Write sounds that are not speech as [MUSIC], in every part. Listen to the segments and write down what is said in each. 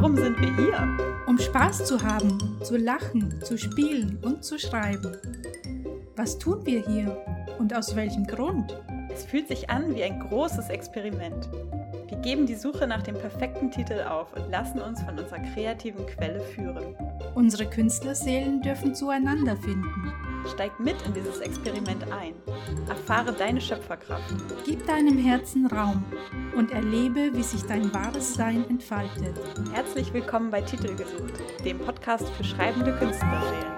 Warum sind wir hier? Um Spaß zu haben, zu lachen, zu spielen und zu schreiben. Was tun wir hier und aus welchem Grund? Es fühlt sich an wie ein großes Experiment. Wir geben die Suche nach dem perfekten Titel auf und lassen uns von unserer kreativen Quelle führen. Unsere Künstlerseelen dürfen zueinander finden. Steig mit in dieses Experiment ein. Erfahre deine Schöpferkraft. Gib deinem Herzen Raum und erlebe, wie sich dein wahres Sein entfaltet. Herzlich willkommen bei Titel gesucht, dem Podcast für schreibende Künstlerseelen.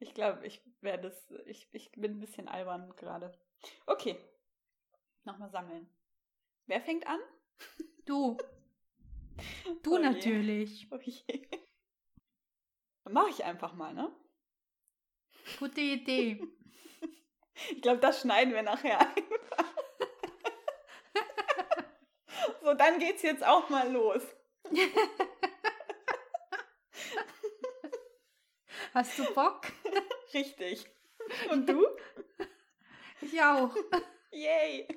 Ich glaube, ich werde es, ich, ich bin ein bisschen albern gerade. Okay, nochmal sammeln. Wer fängt an? [LAUGHS] Du. Du Oh je. natürlich. Oh je. Mache ich einfach mal, ne? Gute Idee. Ich glaube, das schneiden wir nachher einfach. so, dann geht's jetzt auch mal los. Hast du Bock? Richtig. Und du? Ich auch. Yay.